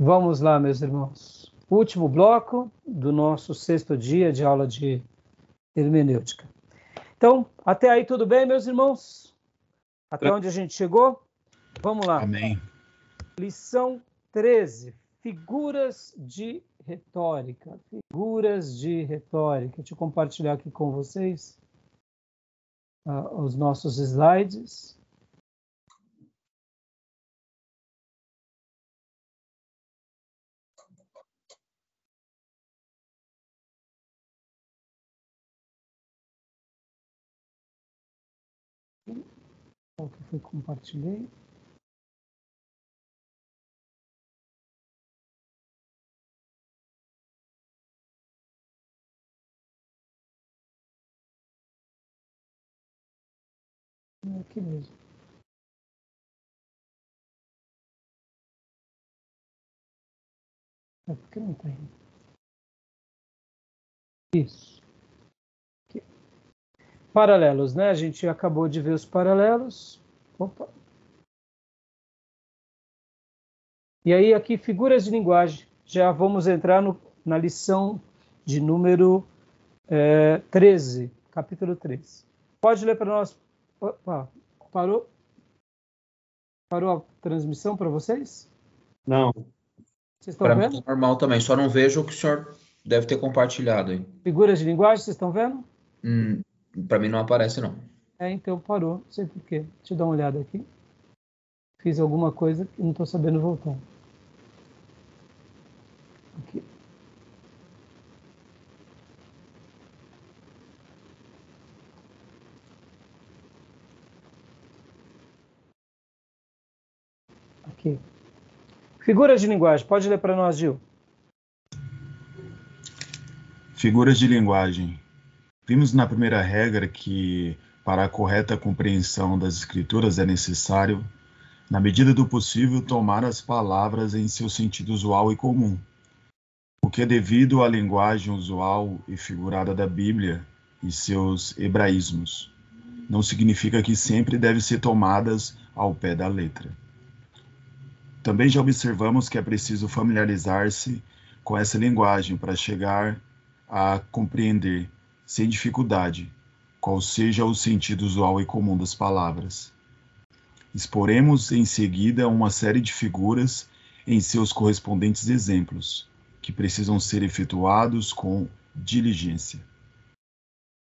Vamos lá, meus irmãos. Último bloco do nosso sexto dia de aula de hermenêutica. Então, até aí tudo bem, meus irmãos? Até onde a gente chegou? Vamos lá. Amém. Lição 13. Figuras de retórica. Figuras de retórica. Deixa eu compartilhar aqui com vocês uh, os nossos slides. Qual que foi compartilhei? Aqui mesmo. É porque não está indo. Isso. Paralelos, né? A gente acabou de ver os paralelos. Opa. E aí, aqui, figuras de linguagem. Já vamos entrar no, na lição de número é, 13, capítulo 13. Pode ler para nós, Opa, parou? Parou a transmissão para vocês? Não. Vocês estão vendo? Mim, tá normal também, só não vejo o que o senhor deve ter compartilhado aí. Figuras de linguagem, vocês estão vendo? Hum, para mim não aparece, não. É, então parou, não sei porquê. Deixa eu dar uma olhada aqui. Fiz alguma coisa que não estou sabendo voltar. Aqui. aqui. Figuras de linguagem. Pode ler para nós, Gil. Figuras de linguagem. Vimos na primeira regra que, para a correta compreensão das escrituras, é necessário, na medida do possível, tomar as palavras em seu sentido usual e comum. O que é devido à linguagem usual e figurada da Bíblia e seus hebraísmos. Não significa que sempre devem ser tomadas ao pé da letra. Também já observamos que é preciso familiarizar-se com essa linguagem para chegar a compreender, sem dificuldade, qual seja o sentido usual e comum das palavras. Exporemos em seguida uma série de figuras em seus correspondentes exemplos, que precisam ser efetuados com diligência.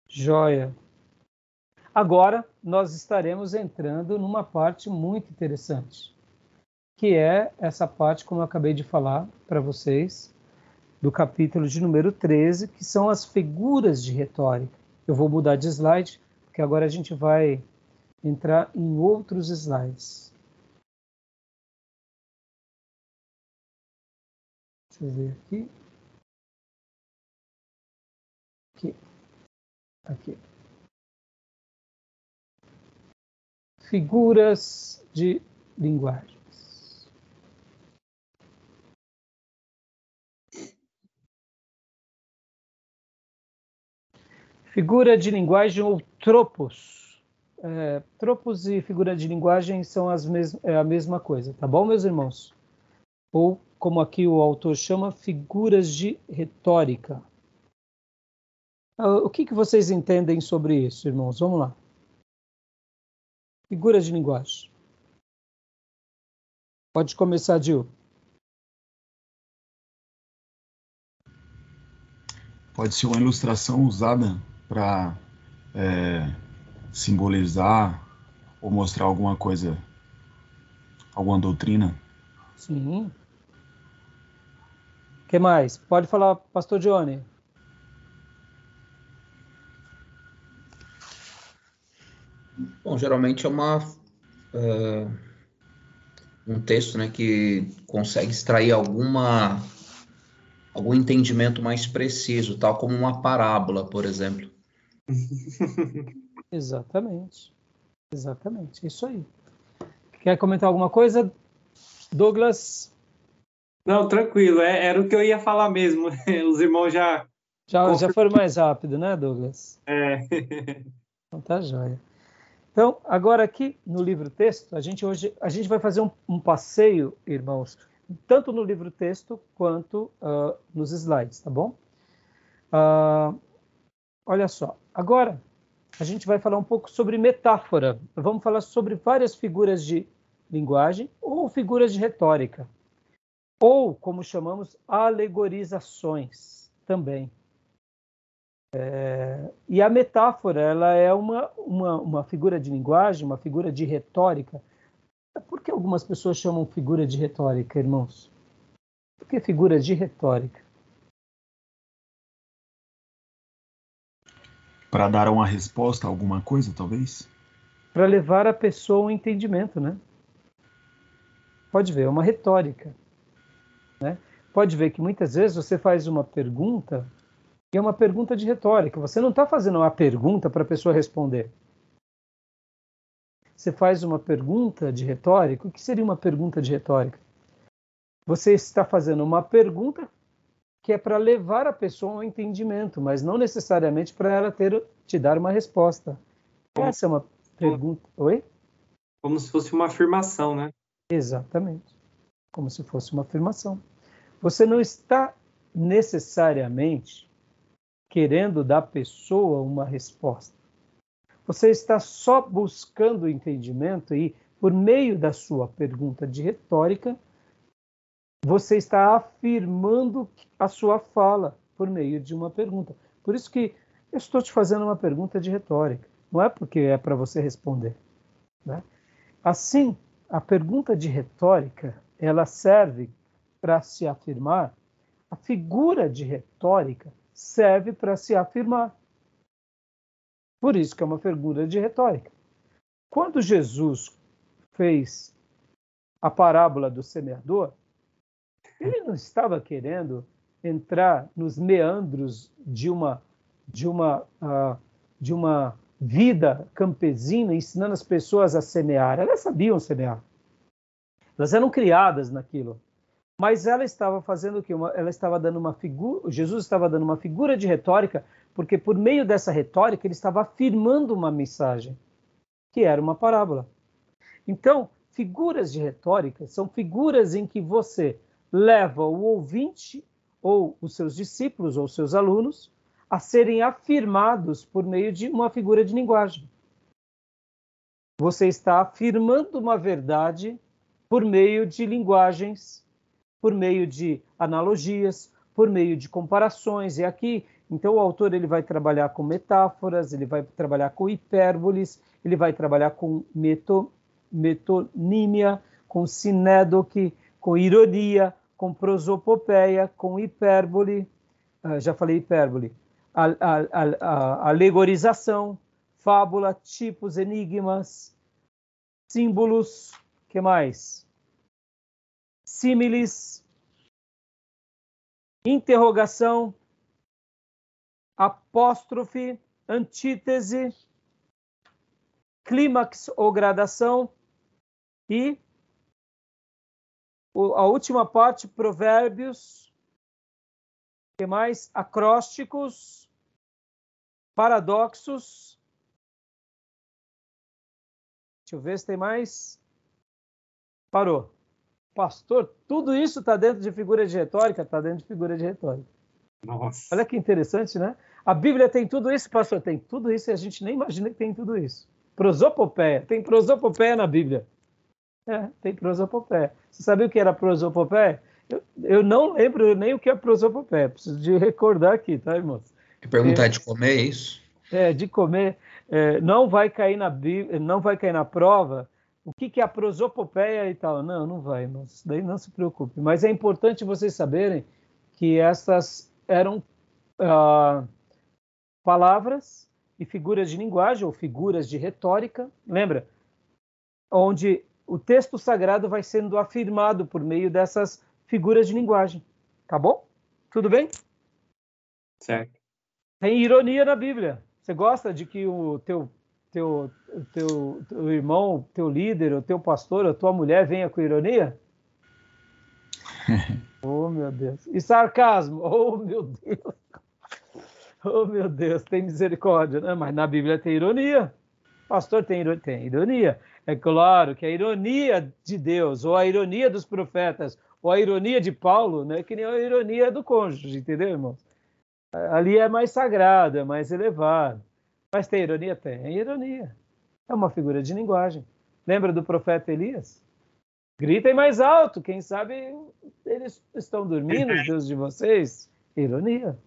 Joia. Agora nós estaremos entrando numa parte muito interessante que é essa parte, como eu acabei de falar para vocês, do capítulo de número 13, que são as figuras de retórica. Eu vou mudar de slide, porque agora a gente vai entrar em outros slides. Deixa eu ver aqui. Aqui. Aqui. Figuras de linguagem. Figura de linguagem ou tropos. É, tropos e figura de linguagem são as mes é a mesma coisa, tá bom, meus irmãos? Ou, como aqui o autor chama, figuras de retórica. Uh, o que, que vocês entendem sobre isso, irmãos? Vamos lá. Figuras de linguagem. Pode começar, Gil. Pode ser uma ilustração usada para é, simbolizar ou mostrar alguma coisa, alguma doutrina. Sim. O que mais? Pode falar, Pastor Johnny. Bom, geralmente é uma é, um texto, né, que consegue extrair alguma algum entendimento mais preciso, tal como uma parábola, por exemplo. Exatamente. Exatamente. Isso aí. Quer comentar alguma coisa, Douglas? Não, tranquilo. É, era o que eu ia falar mesmo. Os irmãos já. Já, já foram mais rápido, né, Douglas? É. Então tá joia. Então, agora aqui no livro texto, a gente hoje a gente vai fazer um, um passeio, irmãos, tanto no livro texto quanto uh, nos slides, tá bom? Uh, olha só, agora a gente vai falar um pouco sobre metáfora. Vamos falar sobre várias figuras de linguagem ou figuras de retórica, ou como chamamos, alegorizações também. É, e a metáfora ela é uma, uma, uma figura de linguagem, uma figura de retórica. Por que algumas pessoas chamam figura de retórica, irmãos? Por que figura de retórica? Para dar uma resposta a alguma coisa, talvez? Para levar a pessoa ao entendimento, né? Pode ver, é uma retórica. Né? Pode ver que muitas vezes você faz uma pergunta e é uma pergunta de retórica. Você não está fazendo uma pergunta para a pessoa responder. Você faz uma pergunta de retórica. O que seria uma pergunta de retórica? Você está fazendo uma pergunta que é para levar a pessoa ao entendimento, mas não necessariamente para ela ter te dar uma resposta. Essa é uma pergunta. Oi? Como se fosse uma afirmação, né? Exatamente. Como se fosse uma afirmação. Você não está necessariamente querendo dar à pessoa uma resposta. Você está só buscando entendimento e, por meio da sua pergunta de retórica, você está afirmando a sua fala por meio de uma pergunta. Por isso que eu estou te fazendo uma pergunta de retórica. Não é porque é para você responder. Né? Assim, a pergunta de retórica ela serve para se afirmar. A figura de retórica serve para se afirmar. Por isso que é uma figura de retórica. Quando Jesus fez a parábola do semeador, ele não estava querendo entrar nos meandros de uma de uma uh, de uma vida campesina ensinando as pessoas a semear. Elas sabiam semear. Elas eram criadas naquilo. Mas ela estava fazendo o que? Ela estava dando uma figura. Jesus estava dando uma figura de retórica, porque por meio dessa retórica ele estava afirmando uma mensagem, que era uma parábola. Então, figuras de retórica são figuras em que você leva o ouvinte ou os seus discípulos ou seus alunos a serem afirmados por meio de uma figura de linguagem. Você está afirmando uma verdade por meio de linguagens, por meio de analogias, por meio de comparações. E aqui, então, o autor ele vai trabalhar com metáforas, ele vai trabalhar com hipérboles, ele vai trabalhar com meto, metonímia, com sinédoque, com ironia, com prosopopeia, com hipérbole, uh, já falei hipérbole, a, a, a, alegorização, fábula, tipos, enigmas, símbolos, que mais? Símiles, interrogação, apóstrofe, antítese, clímax ou gradação e a última parte, provérbios, que mais? Acrósticos, paradoxos. Deixa eu ver se tem mais. Parou. Pastor, tudo isso está dentro de figura de retórica? Está dentro de figura de retórica. Nossa. Olha que interessante, né? A Bíblia tem tudo isso, pastor? Tem tudo isso e a gente nem imagina que tem tudo isso. Prosopopeia, tem prosopopeia na Bíblia. É, tem prosopopeia. Você sabia o que era prosopopeia? Eu, eu não lembro nem o que é prosopopeia. Preciso de recordar aqui, tá, irmãos? Que perguntar é, de comer, é isso? É, de comer. É, não vai cair na não vai cair na prova o que, que é a prosopopeia e tal. Não, não vai, irmãos. Isso daí não se preocupe. Mas é importante vocês saberem que essas eram ah, palavras e figuras de linguagem ou figuras de retórica. Lembra? Onde o texto sagrado vai sendo afirmado por meio dessas figuras de linguagem. Tá bom? Tudo bem? Certo. Tem ironia na Bíblia. Você gosta de que o teu, teu, teu, teu irmão, teu líder, o teu pastor, a tua mulher venha com ironia? oh, meu Deus. E sarcasmo? Oh, meu Deus. Oh, meu Deus, tem misericórdia, né? Mas na Bíblia tem ironia. Pastor, tem, tem ironia. É claro que a ironia de Deus, ou a ironia dos profetas, ou a ironia de Paulo, né, que nem a ironia do cônjuge, entendeu, irmãos? Ali é mais sagrado, é mais elevado. Mas tem ironia? Tem ironia. É uma figura de linguagem. Lembra do profeta Elias? Gritem mais alto, quem sabe eles estão dormindo, os deuses de vocês. Ironia.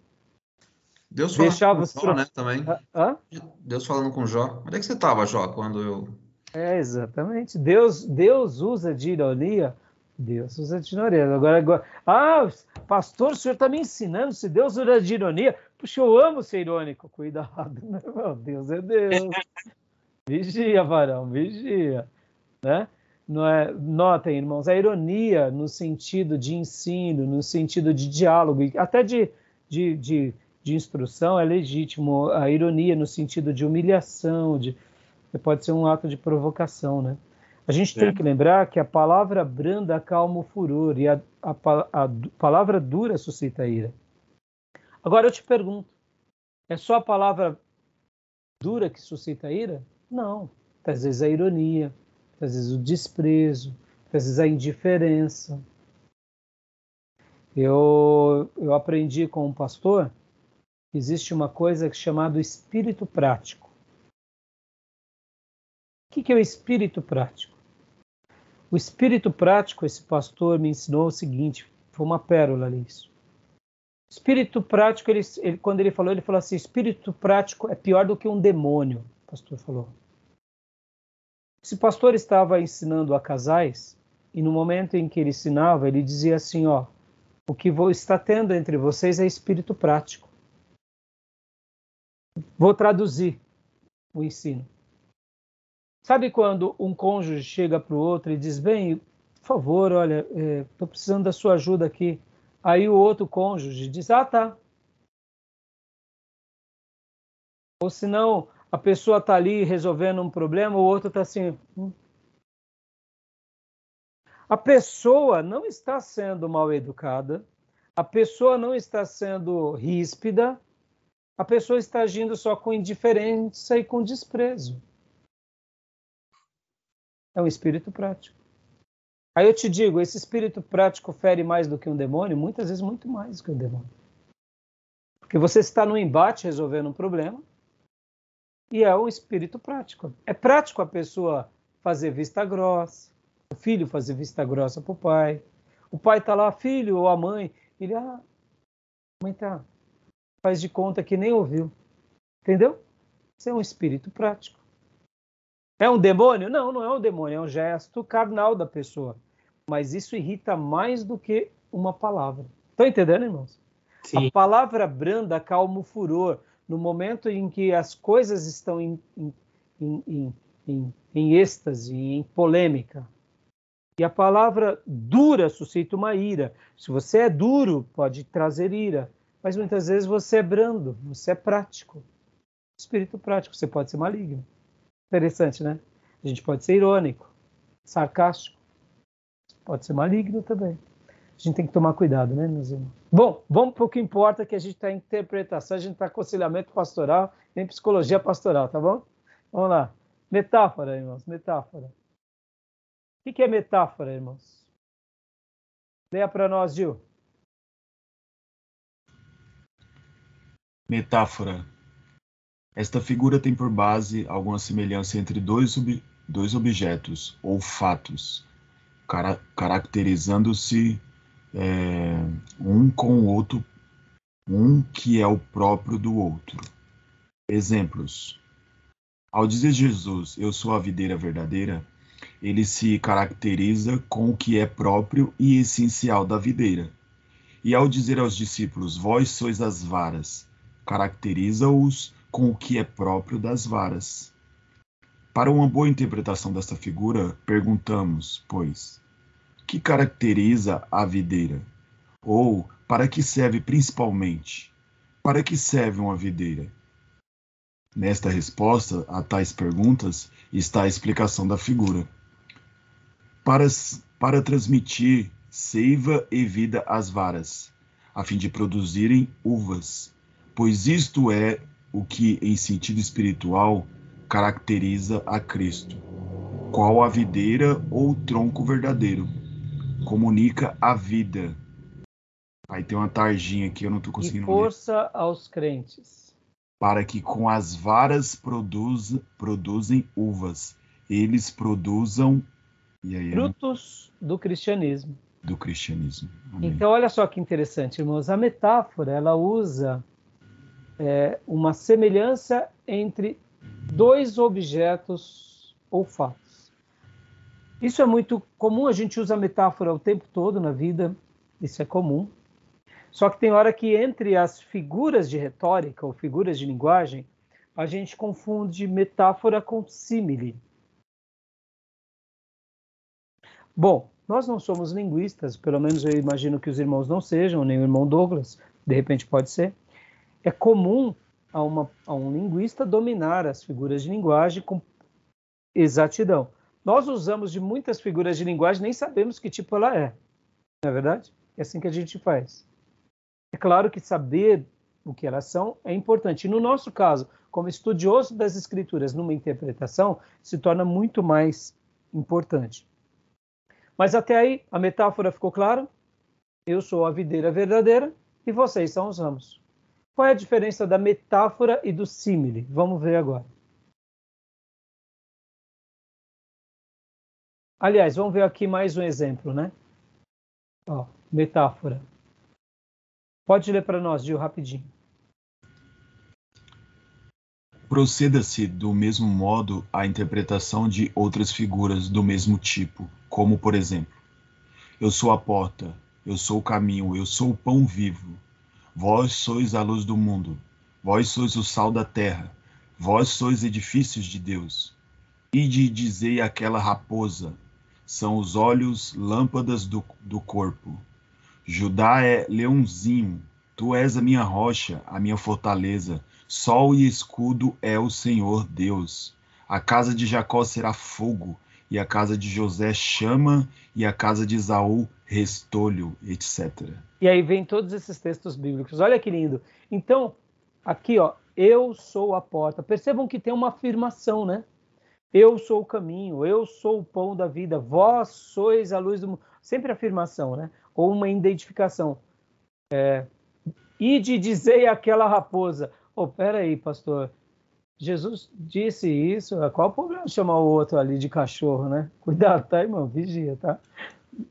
Deus falando Deixava com Jó, pro... né, também. Hã? Deus falando com Jó. Onde é que você estava, Jó, quando eu... É, exatamente. Deus, Deus usa de ironia. Deus usa de ironia. Agora, agora ah, pastor, o senhor está me ensinando se Deus usa de ironia. Puxa, eu amo ser irônico. Cuidado, né? Meu Deus é Deus. Vigia, varão, vigia. Né? Não é, notem, irmãos, a ironia no sentido de ensino, no sentido de diálogo, até de, de, de de instrução é legítimo. A ironia no sentido de humilhação, de pode ser um ato de provocação, né? A gente tem é. que lembrar que a palavra branda acalma o furor e a, a, a, palavra dura suscita ira. Agora eu te pergunto, é só a palavra dura que suscita ira? Não. Às vezes a ironia, às vezes o desprezo, às vezes a indiferença. Eu, eu aprendi com um pastor existe uma coisa chamada espírito prático. O que é o espírito prático? O espírito prático, esse pastor me ensinou o seguinte, foi uma pérola ali isso. Espírito prático, ele, ele, quando ele falou, ele falou assim: espírito prático é pior do que um demônio, o pastor falou. Esse pastor estava ensinando a casais, e no momento em que ele ensinava, ele dizia assim: ó, o que está tendo entre vocês é espírito prático. Vou traduzir o ensino. Sabe quando um cônjuge chega para o outro e diz: Bem, por favor, olha, estou é, precisando da sua ajuda aqui. Aí o outro cônjuge diz: Ah, tá. Ou senão a pessoa está ali resolvendo um problema, o outro está assim. Hum. A pessoa não está sendo mal educada, a pessoa não está sendo ríspida, a pessoa está agindo só com indiferença e com desprezo. É um espírito prático. Aí eu te digo, esse espírito prático fere mais do que um demônio? Muitas vezes muito mais do que um demônio. Porque você está no embate resolvendo um problema e é o espírito prático. É prático a pessoa fazer vista grossa, o filho fazer vista grossa para o pai. O pai está lá, filho ou a mãe, ele, ah, mãe está faz de conta que nem ouviu. Entendeu? Isso é um espírito prático. É um demônio? Não, não é um demônio, é um gesto carnal da pessoa. Mas isso irrita mais do que uma palavra. Estão entendendo, irmãos? Sim. A palavra branda calma o furor. No momento em que as coisas estão em, em, em, em, em êxtase, em polêmica. E a palavra dura suscita uma ira. Se você é duro, pode trazer ira mas muitas vezes você é brando, você é prático. Espírito prático, você pode ser maligno. Interessante, né? A gente pode ser irônico, sarcástico, pode ser maligno também. A gente tem que tomar cuidado, né, meus irmãos? Bom, vamos para o que importa, que a gente está em interpretação, a gente está aconselhamento pastoral, em psicologia pastoral, tá bom? Vamos lá. Metáfora, irmãos, metáfora. O que é metáfora, irmãos? Leia para nós, Gil. Metáfora. Esta figura tem por base alguma semelhança entre dois, ob dois objetos ou fatos, cara caracterizando-se é, um com o outro, um que é o próprio do outro. Exemplos. Ao dizer Jesus, eu sou a videira verdadeira, ele se caracteriza com o que é próprio e essencial da videira. E ao dizer aos discípulos, vós sois as varas, caracteriza-os com o que é próprio das varas. Para uma boa interpretação desta figura, perguntamos, pois, que caracteriza a videira? Ou para que serve principalmente? Para que serve uma videira? Nesta resposta a tais perguntas está a explicação da figura. Para, para transmitir seiva e vida às varas, a fim de produzirem uvas, pois isto é o que, em sentido espiritual, caracteriza a Cristo, qual a videira ou tronco verdadeiro. comunica a vida. Aí tem uma tarjinha aqui, eu não estou conseguindo e força ler. aos crentes. Para que com as varas produz, produzem uvas, eles produzam aí, frutos do cristianismo. Do cristianismo. Amém. Então, olha só que interessante, irmãos. A metáfora ela usa é, uma semelhança entre dois objetos ou fatos. Isso é muito comum, a gente usa metáfora o tempo todo na vida, isso é comum. Só que tem hora que entre as figuras de retórica ou figuras de linguagem, a gente confunde metáfora com símile. Bom, nós não somos linguistas, pelo menos eu imagino que os irmãos não sejam, nem o irmão Douglas, de repente pode ser. É comum a, uma, a um linguista dominar as figuras de linguagem com exatidão. Nós usamos de muitas figuras de linguagem, nem sabemos que tipo ela é. Não é verdade? É assim que a gente faz. É claro que saber o que elas são é importante. E no nosso caso, como estudioso das escrituras numa interpretação, se torna muito mais importante. Mas até aí, a metáfora ficou clara? Eu sou a videira verdadeira e vocês são os ramos. Qual é a diferença da metáfora e do símile? Vamos ver agora. Aliás, vamos ver aqui mais um exemplo, né? Ó, metáfora. Pode ler para nós, Gil, rapidinho. Proceda-se do mesmo modo a interpretação de outras figuras do mesmo tipo, como por exemplo: Eu sou a porta, eu sou o caminho, eu sou o pão vivo. Vós sois a luz do mundo, vós sois o sal da terra, vós sois edifícios de Deus. E de dizei aquela raposa: são os olhos lâmpadas do, do corpo. Judá é leãozinho, tu és a minha rocha, a minha fortaleza. Sol e escudo é o Senhor Deus. A casa de Jacó será fogo, e a casa de José chama, e a casa de Isaú restolho, etc. E aí vem todos esses textos bíblicos. Olha que lindo. Então, aqui, ó, eu sou a porta. Percebam que tem uma afirmação, né? Eu sou o caminho, eu sou o pão da vida, vós sois a luz do mundo. Sempre afirmação, né? ou uma identificação. É, e de dizer aquela raposa, oh, peraí, pastor, Jesus disse isso, qual o problema chamar o outro ali de cachorro, né? Cuidado, tá, irmão? Vigia, tá?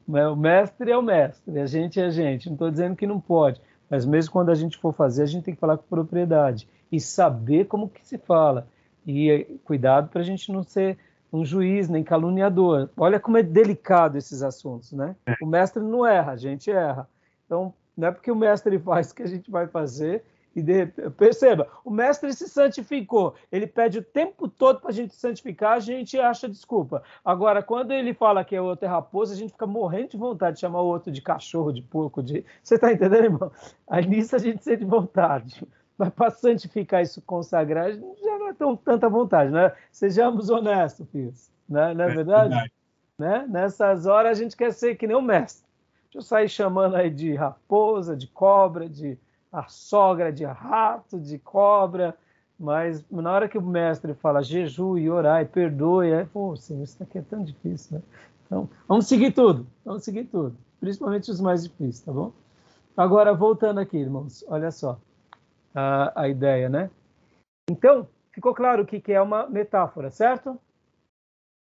O mestre é o mestre, a gente é a gente. Não estou dizendo que não pode, mas mesmo quando a gente for fazer, a gente tem que falar com propriedade e saber como que se fala. E cuidado para a gente não ser um juiz, nem caluniador. Olha como é delicado esses assuntos, né? É. O mestre não erra, a gente erra. Então, não é porque o mestre faz que a gente vai fazer. E de... perceba, o mestre se santificou. Ele pede o tempo todo para a gente santificar, a gente acha desculpa. Agora, quando ele fala que é outro é raposa, a gente fica morrendo de vontade de chamar o outro de cachorro, de porco, de. Você está entendendo, irmão? Aí nisso a gente sente vontade. Mas para santificar isso, consagrar, já não é tão, tanta vontade, né? Sejamos honestos, filhos. Né? Não é, é verdade? verdade. Né? Nessas horas a gente quer ser que nem o mestre. Deixa eu sair chamando aí de raposa, de cobra, de a sogra, de rato, de cobra. Mas na hora que o mestre fala jejum e orar e perdoe, é, pô, Senhor, isso aqui é tão difícil, né? Então, vamos seguir tudo, vamos seguir tudo, principalmente os mais difíceis, tá bom? Agora, voltando aqui, irmãos, olha só a, a ideia, né? Então, ficou claro o que, que é uma metáfora, certo?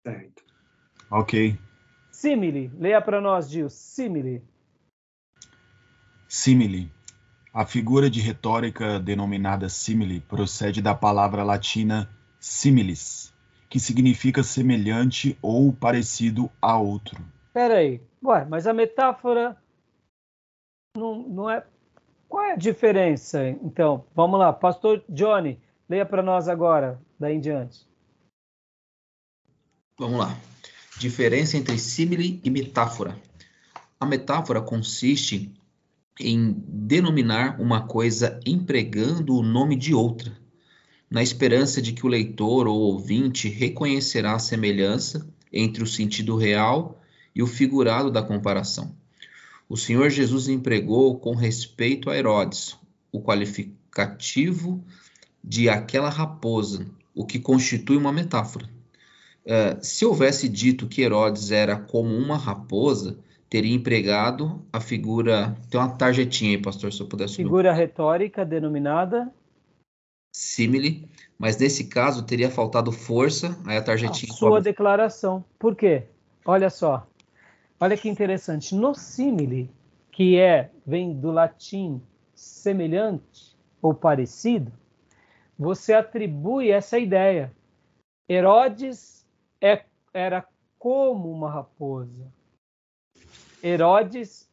Certo. Ok. Simile. Leia para nós, Gil. Simile. Simile. A figura de retórica denominada simile procede da palavra latina similis, que significa semelhante ou parecido a outro. Peraí, ué, mas a metáfora não, não é qual é a diferença, então? Vamos lá, Pastor Johnny, leia para nós agora, daí em diante. Vamos lá. Diferença entre símile e metáfora. A metáfora consiste em denominar uma coisa empregando o nome de outra, na esperança de que o leitor ou ouvinte reconhecerá a semelhança entre o sentido real e o figurado da comparação o Senhor Jesus empregou com respeito a Herodes o qualificativo de aquela raposa, o que constitui uma metáfora. Uh, se houvesse dito que Herodes era como uma raposa, teria empregado a figura. Tem uma tarjetinha aí, pastor, se eu pudesse. Figura retórica denominada. Simile, mas nesse caso teria faltado força, aí a tarjetinha. A sua declaração. Por quê? Olha só. Olha que interessante. No simile, que é, vem do latim semelhante ou parecido, você atribui essa ideia. Herodes é, era como uma raposa. Herodes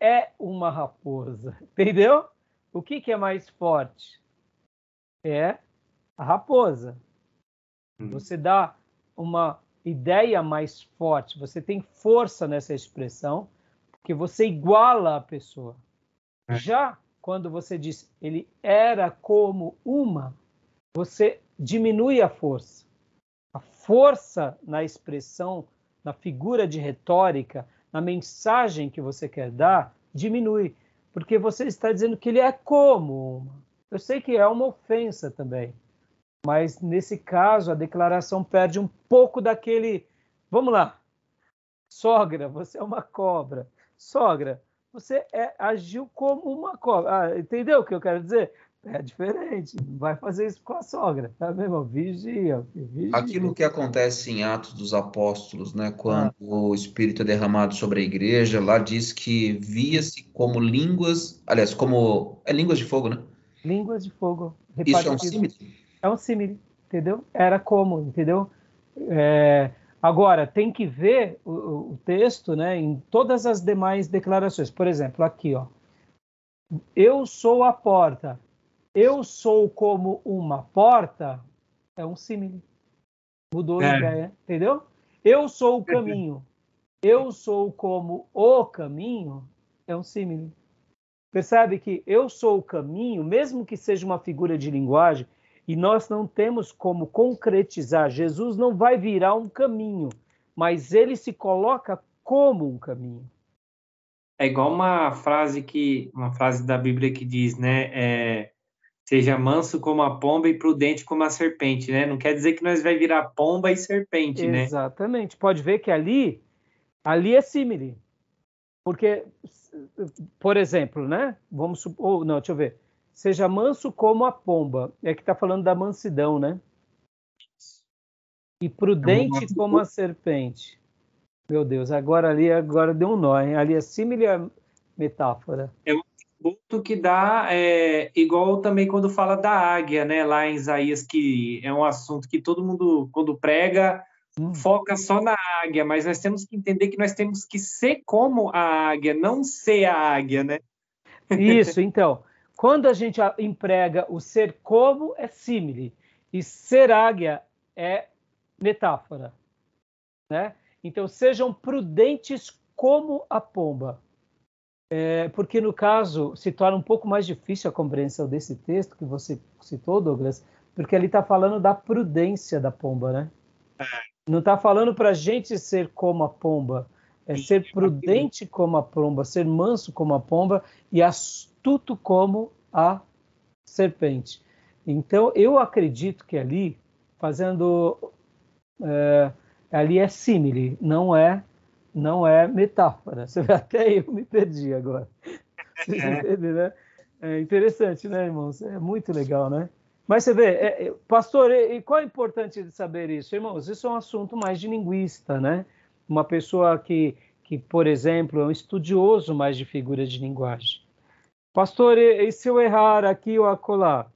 é uma raposa. Entendeu? O que, que é mais forte? É a raposa. Hum. Você dá uma ideia mais forte, você tem força nessa expressão, porque você iguala a pessoa. É. Já quando você diz ele era como uma, você diminui a força. A força na expressão, na figura de retórica, na mensagem que você quer dar, diminui, porque você está dizendo que ele é como uma. Eu sei que é uma ofensa também, mas nesse caso a declaração perde um pouco daquele. Vamos lá. Sogra, você é uma cobra. Sogra, você é, agiu como uma cobra. Ah, entendeu o que eu quero dizer? É diferente, não vai fazer isso com a sogra, tá mesmo? Vigia, vigia. Aquilo que acontece em Atos dos Apóstolos, né, quando ah. o Espírito é derramado sobre a igreja, lá diz que via-se como línguas, aliás, como é línguas de fogo, né? Línguas de fogo. Isso é um símile? É um símile, entendeu? Era como, entendeu? É... Agora, tem que ver o, o texto né, em todas as demais declarações. Por exemplo, aqui, ó. Eu sou a porta eu sou como uma porta é um símile. Mudou é. a ideia, entendeu? Eu sou o caminho. Eu sou como o caminho é um símile. Percebe que eu sou o caminho, mesmo que seja uma figura de linguagem, e nós não temos como concretizar. Jesus não vai virar um caminho, mas ele se coloca como um caminho. É igual uma frase que uma frase da Bíblia que diz, né? É, Seja manso como a pomba e prudente como a serpente, né? Não quer dizer que nós vai virar pomba e serpente, Exatamente. né? Exatamente. Pode ver que ali, ali é símile. Porque, por exemplo, né? Vamos supor, não, deixa eu ver. Seja manso como a pomba. É que está falando da mansidão, né? E prudente é como a serpente. Meu Deus, agora ali agora deu um nó, hein? Ali é símile a metáfora. É uma ponto que dá, é, igual também quando fala da águia, né, lá em Isaías, que é um assunto que todo mundo, quando prega, hum. foca só na águia, mas nós temos que entender que nós temos que ser como a águia, não ser a águia, né? Isso, então, quando a gente emprega o ser como, é símile, e ser águia é metáfora, né? Então, sejam prudentes como a pomba. É, porque no caso se torna um pouco mais difícil a compreensão desse texto que você citou, Douglas, porque ele está falando da prudência da pomba, né? É. Não está falando para a gente ser como a pomba, é ser prudente como a pomba, ser manso como a pomba e astuto como a serpente. Então eu acredito que ali, fazendo é, ali é símile, não é não é metáfora. Você vê, até eu me perdi agora. Vocês é. entendem, né? É interessante, né, irmãos? É muito legal, né? Mas você vê, é, é pastor, e, e qual é importante de saber isso, irmãos? Isso é um assunto mais de linguista, né? Uma pessoa que, que, por exemplo, é um estudioso mais de figuras de linguagem. Pastor, e, e se eu errar aqui ou acolá?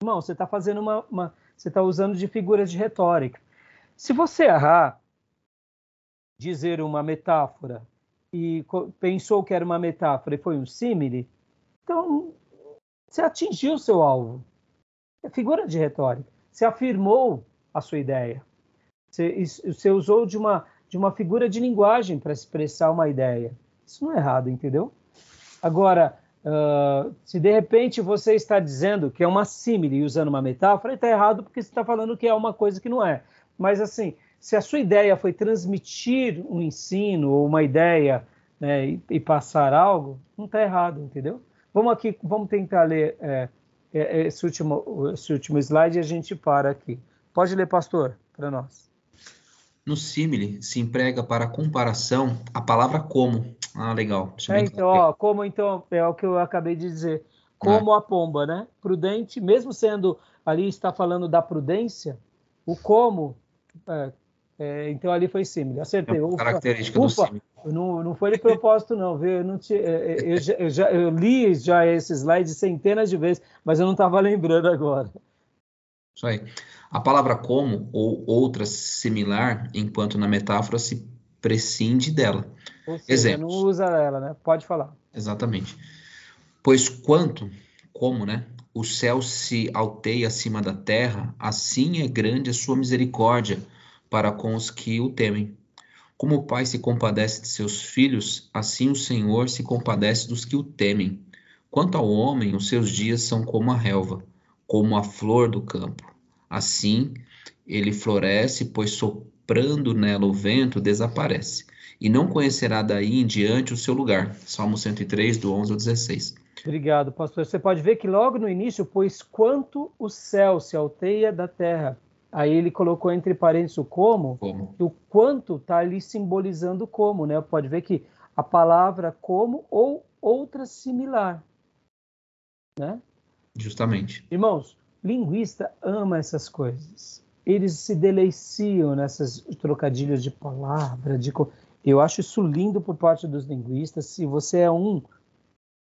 Irmão, você está fazendo uma, uma você está usando de figuras de retórica. Se você errar, dizer uma metáfora e pensou que era uma metáfora e foi um símile, então você atingiu seu alvo. É figura de retórica. Você afirmou a sua ideia. Você, você usou de uma, de uma figura de linguagem para expressar uma ideia. Isso não é errado, entendeu? Agora, uh, se de repente você está dizendo que é uma símile usando uma metáfora, está errado porque você está falando que é uma coisa que não é. Mas assim, se a sua ideia foi transmitir um ensino ou uma ideia né, e, e, passar algo, não está errado, entendeu? Vamos aqui, vamos tentar ler é, é, esse, último, esse último slide e a gente para aqui. Pode ler, pastor, para nós. No símile se emprega para comparação a palavra como. Ah, legal. É, então, ó, como então é o que eu acabei de dizer. Como é. a pomba, né? Prudente, mesmo sendo ali está falando da prudência, o como. É, é, então ali foi símile. Acertei. É ufa, característica ufa, do símile. Não, não foi de propósito, não, viu? Eu, não te, é, é, eu, já, eu, já, eu li já esse slide centenas de vezes, mas eu não estava lembrando agora. Isso aí. A palavra como ou outra similar, enquanto na metáfora se prescinde dela. Ou seja, Exemplos. não usa ela, né? Pode falar. Exatamente. Pois quanto, como, né? O céu se alteia acima da terra, assim é grande a sua misericórdia para com os que o temem. Como o pai se compadece de seus filhos, assim o Senhor se compadece dos que o temem. Quanto ao homem, os seus dias são como a relva, como a flor do campo. Assim, ele floresce, pois soprando nela o vento, desaparece. E não conhecerá daí em diante o seu lugar. Salmo 103, do 11 ao 16. Obrigado, pastor. Você pode ver que logo no início, pois quanto o céu se alteia da terra. Aí ele colocou entre parênteses o como, como? e o quanto está ali simbolizando como, né? Pode ver que a palavra como ou outra similar, né? Justamente. Irmãos, Linguista ama essas coisas. Eles se deliciam nessas trocadilhos de palavra, de eu acho isso lindo por parte dos linguistas. Se você é um,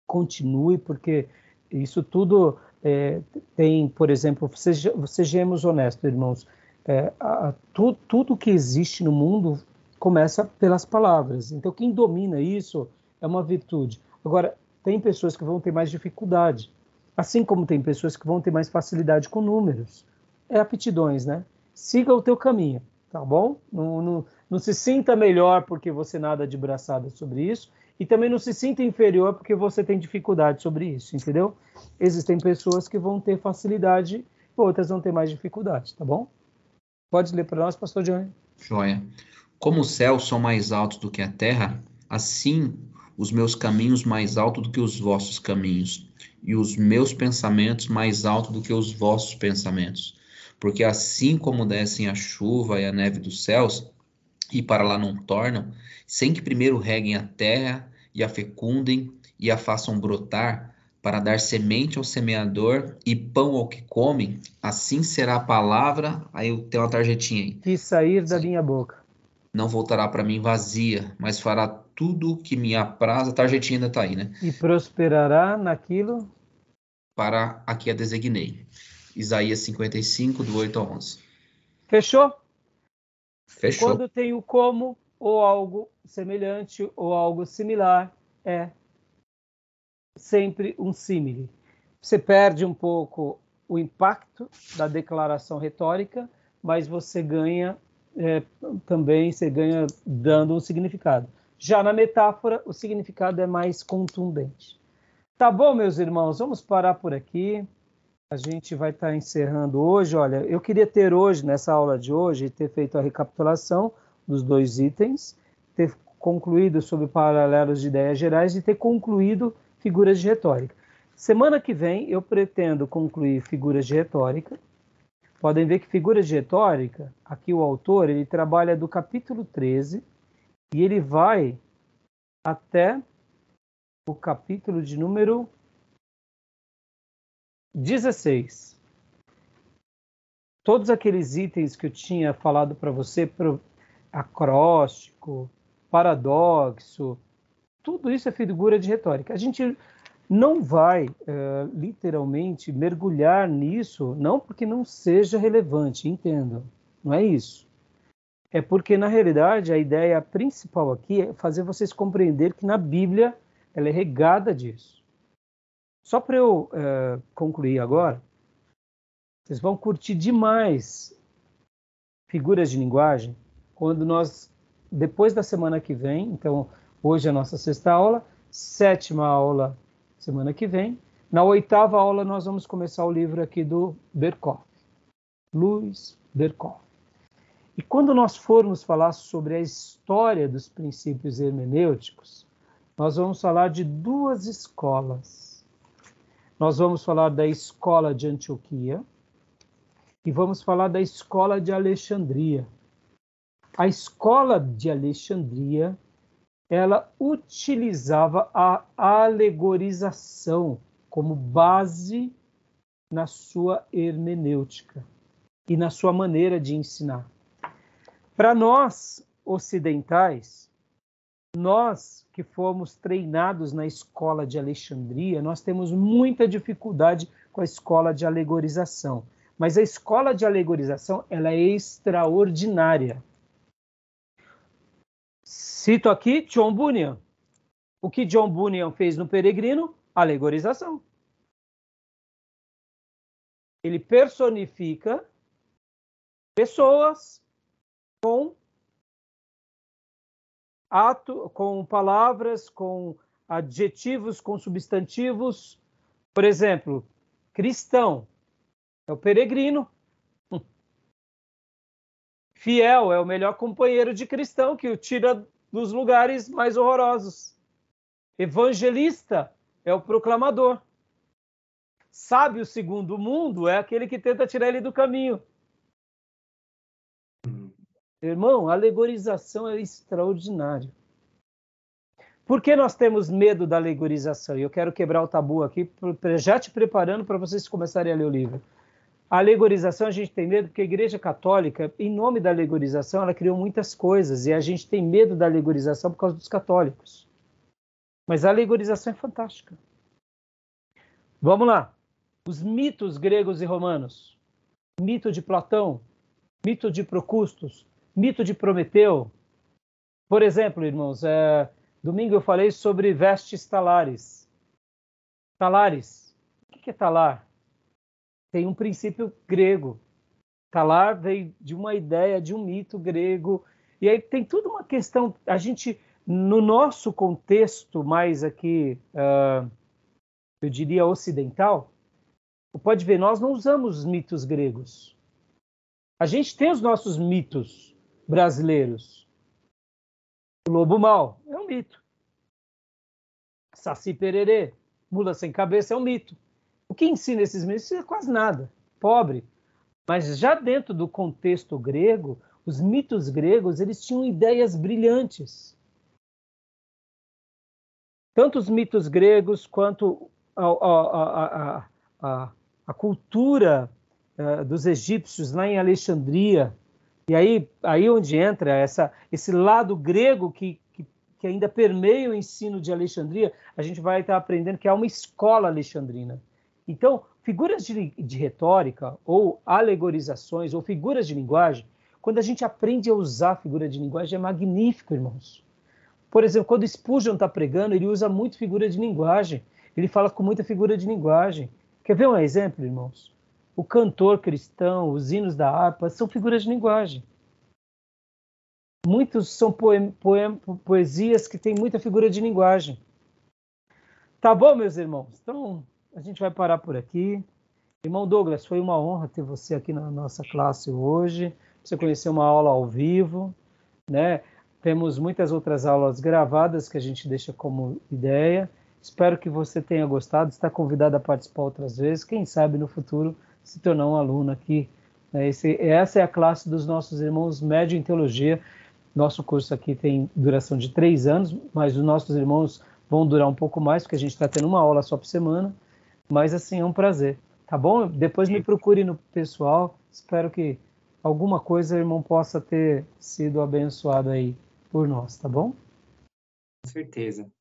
continue, porque isso tudo é, tem, por exemplo, seja, sejamos honestos, irmãos, é, a, tu, tudo que existe no mundo começa pelas palavras. Então, quem domina isso é uma virtude. Agora, tem pessoas que vão ter mais dificuldade. Assim como tem pessoas que vão ter mais facilidade com números. É aptidões, né? Siga o teu caminho, tá bom? Não, não, não se sinta melhor porque você nada de braçada sobre isso e também não se sinta inferior porque você tem dificuldade sobre isso, entendeu? Existem pessoas que vão ter facilidade, outras vão ter mais dificuldade, tá bom? Pode ler para nós, pastor Johnny. Joia. Como os céus são mais altos do que a terra, assim os meus caminhos mais altos do que os vossos caminhos, e os meus pensamentos mais altos do que os vossos pensamentos. Porque assim como descem a chuva e a neve dos céus, e para lá não tornam, sem que primeiro reguem a terra e a fecundem e a façam brotar, para dar semente ao semeador e pão ao que come, assim será a palavra. Aí eu tenho uma tarjetinha aí. Que sair da minha boca. Não voltará para mim vazia, mas fará tudo que me apraz, a tarjetinha ainda está aí, né? E prosperará naquilo para a que a designei. Isaías 55, do 8 ao 11. Fechou? Fechou. Quando tem o como ou algo semelhante ou algo similar, é sempre um símile. Você perde um pouco o impacto da declaração retórica, mas você ganha é, também, você ganha dando um significado. Já na metáfora, o significado é mais contundente. Tá bom, meus irmãos, vamos parar por aqui. A gente vai estar tá encerrando hoje. Olha, eu queria ter hoje, nessa aula de hoje, ter feito a recapitulação dos dois itens, ter concluído sobre paralelos de ideias gerais e ter concluído figuras de retórica. Semana que vem eu pretendo concluir figuras de retórica. Podem ver que figuras de retórica, aqui o autor, ele trabalha do capítulo 13 e ele vai até o capítulo de número 16. Todos aqueles itens que eu tinha falado para você, acróstico, paradoxo, tudo isso é figura de retórica. A gente não vai uh, literalmente mergulhar nisso, não porque não seja relevante, entendo, não é isso é porque, na realidade, a ideia principal aqui é fazer vocês compreender que na Bíblia ela é regada disso. Só para eu é, concluir agora, vocês vão curtir demais figuras de linguagem quando nós, depois da semana que vem, então hoje é a nossa sexta aula, sétima aula semana que vem, na oitava aula nós vamos começar o livro aqui do Berkoff, Luiz Berkoff. E quando nós formos falar sobre a história dos princípios hermenêuticos, nós vamos falar de duas escolas. Nós vamos falar da escola de Antioquia e vamos falar da escola de Alexandria. A escola de Alexandria ela utilizava a alegorização como base na sua hermenêutica e na sua maneira de ensinar. Para nós ocidentais, nós que fomos treinados na escola de Alexandria, nós temos muita dificuldade com a escola de alegorização. Mas a escola de alegorização ela é extraordinária. Cito aqui John Bunyan. O que John Bunyan fez no Peregrino? Alegorização. Ele personifica pessoas com ato, com palavras, com adjetivos, com substantivos. Por exemplo, cristão é o peregrino. Fiel é o melhor companheiro de cristão que o tira dos lugares mais horrorosos. Evangelista é o proclamador. Sábio segundo o mundo é aquele que tenta tirar ele do caminho. Irmão, a alegorização é extraordinária. Por que nós temos medo da alegorização? E eu quero quebrar o tabu aqui, já te preparando para vocês começarem a ler o livro. A alegorização a gente tem medo porque a Igreja Católica, em nome da alegorização, ela criou muitas coisas e a gente tem medo da alegorização por causa dos católicos. Mas a alegorização é fantástica. Vamos lá. Os mitos gregos e romanos. Mito de Platão, mito de Procustos, mito de Prometeu. Por exemplo, irmãos, é, domingo eu falei sobre vestes talares. Talares. O que é talar? Tem um princípio grego. Talar veio de uma ideia, de um mito grego. E aí tem toda uma questão. A gente, no nosso contexto mais aqui, uh, eu diria ocidental, pode ver, nós não usamos os mitos gregos. A gente tem os nossos mitos brasileiros. O lobo mau é um mito. Saci pererê, mula sem cabeça é um mito. O que ensina esses mitos é quase nada, pobre. Mas já dentro do contexto grego, os mitos gregos eles tinham ideias brilhantes. Tanto os mitos gregos quanto a, a, a, a cultura uh, dos egípcios lá em Alexandria. E aí, aí onde entra essa, esse lado grego que, que, que ainda permeia o ensino de Alexandria, a gente vai estar aprendendo que é uma escola alexandrina. Então, figuras de, de retórica, ou alegorizações, ou figuras de linguagem, quando a gente aprende a usar figura de linguagem, é magnífico, irmãos. Por exemplo, quando Spurgeon está pregando, ele usa muito figura de linguagem. Ele fala com muita figura de linguagem. Quer ver um exemplo, irmãos? O cantor cristão, os hinos da harpa, são figuras de linguagem. Muitos são poem, poem, poesias que têm muita figura de linguagem. Tá bom, meus irmãos? Então, a gente vai parar por aqui. Irmão Douglas, foi uma honra ter você aqui na nossa classe hoje. Você conheceu uma aula ao vivo, né? Temos muitas outras aulas gravadas que a gente deixa como ideia. Espero que você tenha gostado. Está convidado a participar outras vezes. Quem sabe no futuro se tornar um aluno aqui. Né? Esse, essa é a classe dos nossos irmãos médio em teologia. Nosso curso aqui tem duração de três anos, mas os nossos irmãos vão durar um pouco mais, porque a gente está tendo uma aula só por semana. Mas assim, é um prazer. Tá bom? Depois me procure no pessoal. Espero que alguma coisa o irmão possa ter sido abençoado aí por nós, tá bom? Com certeza.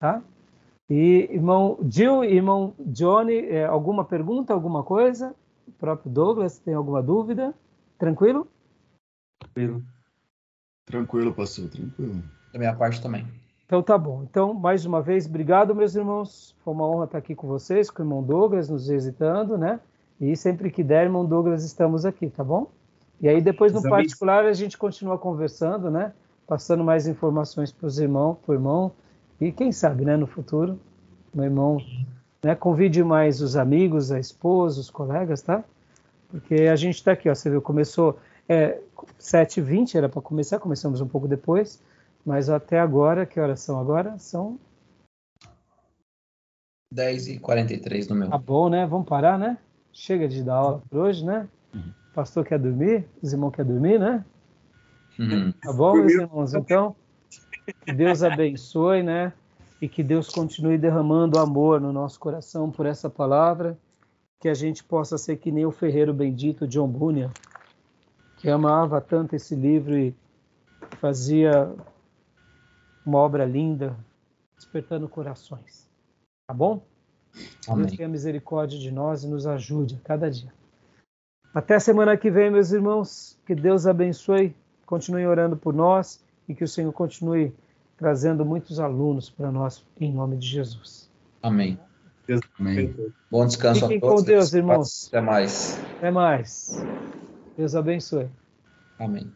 Tá? E irmão Jill, irmão Johnny, é, alguma pergunta, alguma coisa? O próprio Douglas, tem alguma dúvida? Tranquilo? Tranquilo. Tranquilo, pastor, tranquilo. Da minha parte também. Então tá bom. Então, mais uma vez, obrigado, meus irmãos. Foi uma honra estar aqui com vocês, com o irmão Douglas, nos visitando, né? E sempre que der, irmão Douglas, estamos aqui, tá bom? E aí depois, no particular, a gente continua conversando, né? Passando mais informações para os irmãos, para o irmão. E quem sabe, né, no futuro, meu irmão, né? Convide mais os amigos, a esposa, os colegas, tá? Porque a gente está aqui, ó. Você viu, começou é, 7h20, era para começar, começamos um pouco depois. Mas até agora, que horas são agora? São 10 e 43 no meu. Tá bom, né? Vamos parar, né? Chega de dar aula por hoje, né? Uhum. O pastor quer dormir, os irmãos querem dormir, né? Uhum. Tá bom, meus irmãos? Então, que Deus abençoe, né? E que Deus continue derramando amor no nosso coração por essa palavra, que a gente possa ser que nem o ferreiro bendito John Bunyan, que amava tanto esse livro e fazia uma obra linda, despertando corações. Tá bom? Amém. Deus tenha misericórdia de nós e nos ajude a cada dia. Até semana que vem, meus irmãos. Que Deus abençoe. Continue orando por nós e que o Senhor continue trazendo muitos alunos para nós, em nome de Jesus. Amém. Amém. Bom descanso Fiquem a todos. com Deus, irmãos. Até mais. Até mais. Deus abençoe. Amém.